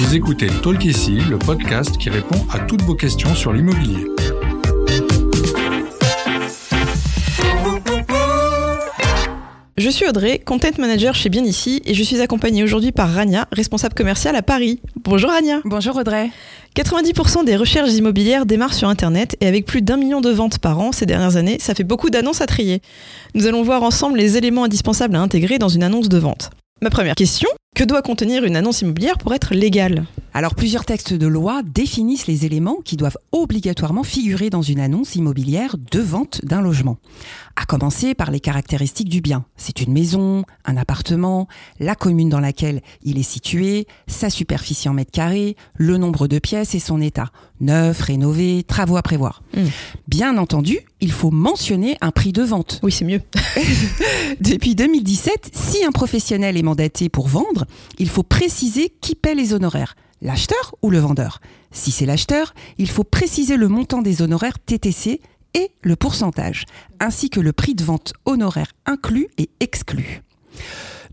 Vous écoutez Talk ici, le podcast qui répond à toutes vos questions sur l'immobilier. Je suis Audrey, content manager chez Bien Ici et je suis accompagnée aujourd'hui par Rania, responsable commerciale à Paris. Bonjour Rania. Bonjour Audrey. 90% des recherches immobilières démarrent sur Internet et avec plus d'un million de ventes par an ces dernières années, ça fait beaucoup d'annonces à trier. Nous allons voir ensemble les éléments indispensables à intégrer dans une annonce de vente. Ma première question, que doit contenir une annonce immobilière pour être légale? Alors plusieurs textes de loi définissent les éléments qui doivent obligatoirement figurer dans une annonce immobilière de vente d'un logement. À commencer par les caractéristiques du bien. C'est une maison, un appartement, la commune dans laquelle il est situé, sa superficie en mètres carrés, le nombre de pièces et son état. Neuf, rénové, travaux à prévoir. Hmm. Bien entendu, il faut mentionner un prix de vente. Oui, c'est mieux. Depuis 2017, si un professionnel est mandaté pour vendre, il faut préciser qui paie les honoraires, l'acheteur ou le vendeur. Si c'est l'acheteur, il faut préciser le montant des honoraires TTC et le pourcentage, ainsi que le prix de vente honoraire inclus et exclu.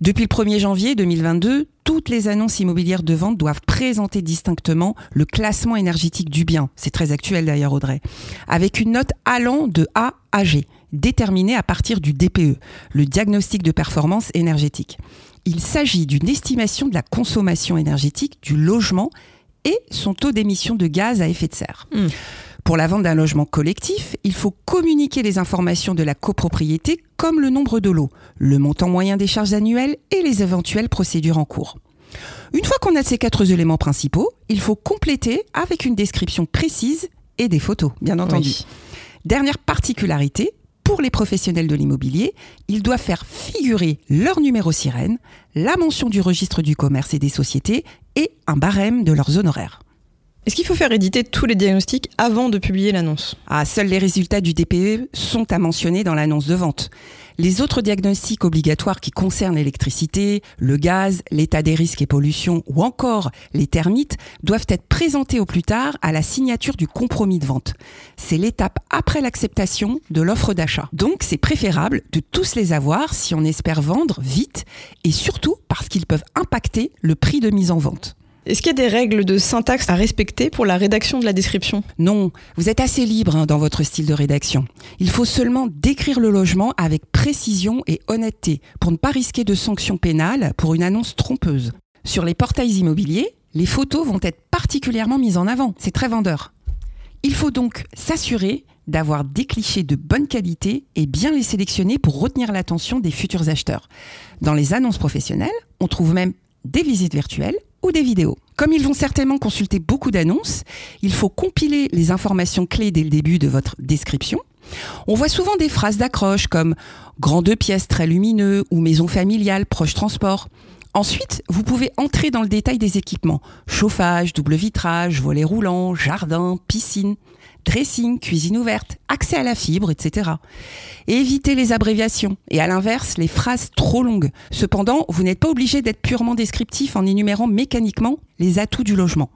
Depuis le 1er janvier 2022, toutes les annonces immobilières de vente doivent présenter distinctement le classement énergétique du bien. C'est très actuel d'ailleurs Audrey. Avec une note allant de A à G, déterminée à partir du DPE, le diagnostic de performance énergétique. Il s'agit d'une estimation de la consommation énergétique du logement et son taux d'émission de gaz à effet de serre. Hmm. Pour la vente d'un logement collectif, il faut communiquer les informations de la copropriété comme le nombre de lots, le montant moyen des charges annuelles et les éventuelles procédures en cours. Une fois qu'on a ces quatre éléments principaux, il faut compléter avec une description précise et des photos, bien entendu. Oui. Dernière particularité, pour les professionnels de l'immobilier, ils doivent faire figurer leur numéro sirène, la mention du registre du commerce et des sociétés et un barème de leurs honoraires. Est-ce qu'il faut faire éditer tous les diagnostics avant de publier l'annonce? Ah, seuls les résultats du DPE sont à mentionner dans l'annonce de vente. Les autres diagnostics obligatoires qui concernent l'électricité, le gaz, l'état des risques et pollution ou encore les termites doivent être présentés au plus tard à la signature du compromis de vente. C'est l'étape après l'acceptation de l'offre d'achat. Donc c'est préférable de tous les avoir si on espère vendre vite et surtout parce qu'ils peuvent impacter le prix de mise en vente. Est-ce qu'il y a des règles de syntaxe à respecter pour la rédaction de la description? Non, vous êtes assez libre hein, dans votre style de rédaction. Il faut seulement décrire le logement avec précision et honnêteté pour ne pas risquer de sanctions pénales pour une annonce trompeuse. Sur les portails immobiliers, les photos vont être particulièrement mises en avant. C'est très vendeur. Il faut donc s'assurer d'avoir des clichés de bonne qualité et bien les sélectionner pour retenir l'attention des futurs acheteurs. Dans les annonces professionnelles, on trouve même des visites virtuelles des vidéos. Comme ils vont certainement consulter beaucoup d'annonces, il faut compiler les informations clés dès le début de votre description. On voit souvent des phrases d'accroche comme grand deux pièces très lumineux ou maison familiale proche transport. Ensuite, vous pouvez entrer dans le détail des équipements. Chauffage, double vitrage, volets roulants, jardin, piscine, dressing, cuisine ouverte, accès à la fibre, etc. Et évitez les abréviations et à l'inverse les phrases trop longues. Cependant, vous n'êtes pas obligé d'être purement descriptif en énumérant mécaniquement les atouts du logement.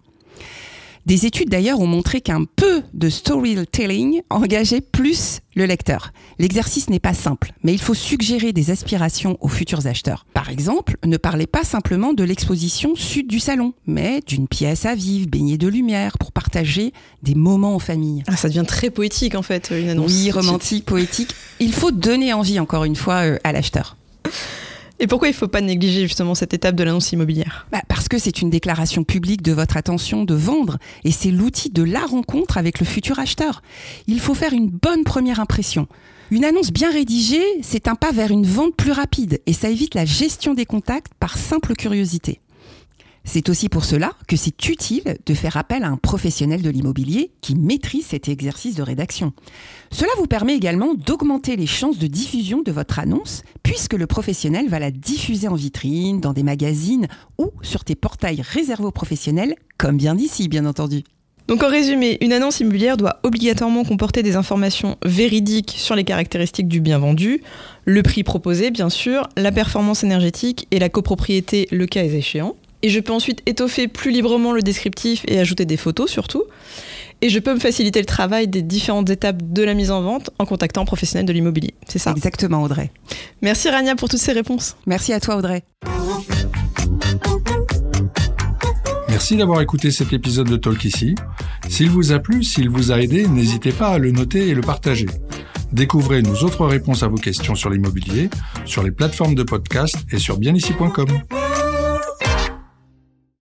Des études d'ailleurs ont montré qu'un peu de storytelling engageait plus le lecteur. L'exercice n'est pas simple, mais il faut suggérer des aspirations aux futurs acheteurs. Par exemple, ne parlez pas simplement de l'exposition sud du salon, mais d'une pièce à vivre, baignée de lumière, pour partager des moments en famille. Ah, ça devient très poétique en fait, une annonce. Oui, romantique, poétique. Il faut donner envie, encore une fois, euh, à l'acheteur. Et pourquoi il ne faut pas négliger justement cette étape de l'annonce immobilière? Bah, parce que c'est une déclaration publique de votre attention de vendre et c'est l'outil de la rencontre avec le futur acheteur. Il faut faire une bonne première impression. Une annonce bien rédigée, c'est un pas vers une vente plus rapide et ça évite la gestion des contacts par simple curiosité. C'est aussi pour cela que c'est utile de faire appel à un professionnel de l'immobilier qui maîtrise cet exercice de rédaction. Cela vous permet également d'augmenter les chances de diffusion de votre annonce puisque le professionnel va la diffuser en vitrine, dans des magazines ou sur des portails réservés aux professionnels, comme bien d'ici bien entendu. Donc en résumé, une annonce immobilière doit obligatoirement comporter des informations véridiques sur les caractéristiques du bien vendu, le prix proposé bien sûr, la performance énergétique et la copropriété le cas échéant. Et je peux ensuite étoffer plus librement le descriptif et ajouter des photos surtout. Et je peux me faciliter le travail des différentes étapes de la mise en vente en contactant un professionnel de l'immobilier. C'est ça. Exactement Audrey. Merci Rania pour toutes ces réponses. Merci à toi Audrey. Merci d'avoir écouté cet épisode de Talk ici. S'il vous a plu, s'il vous a aidé, n'hésitez pas à le noter et le partager. Découvrez nos autres réponses à vos questions sur l'immobilier sur les plateformes de podcast et sur bienici.com.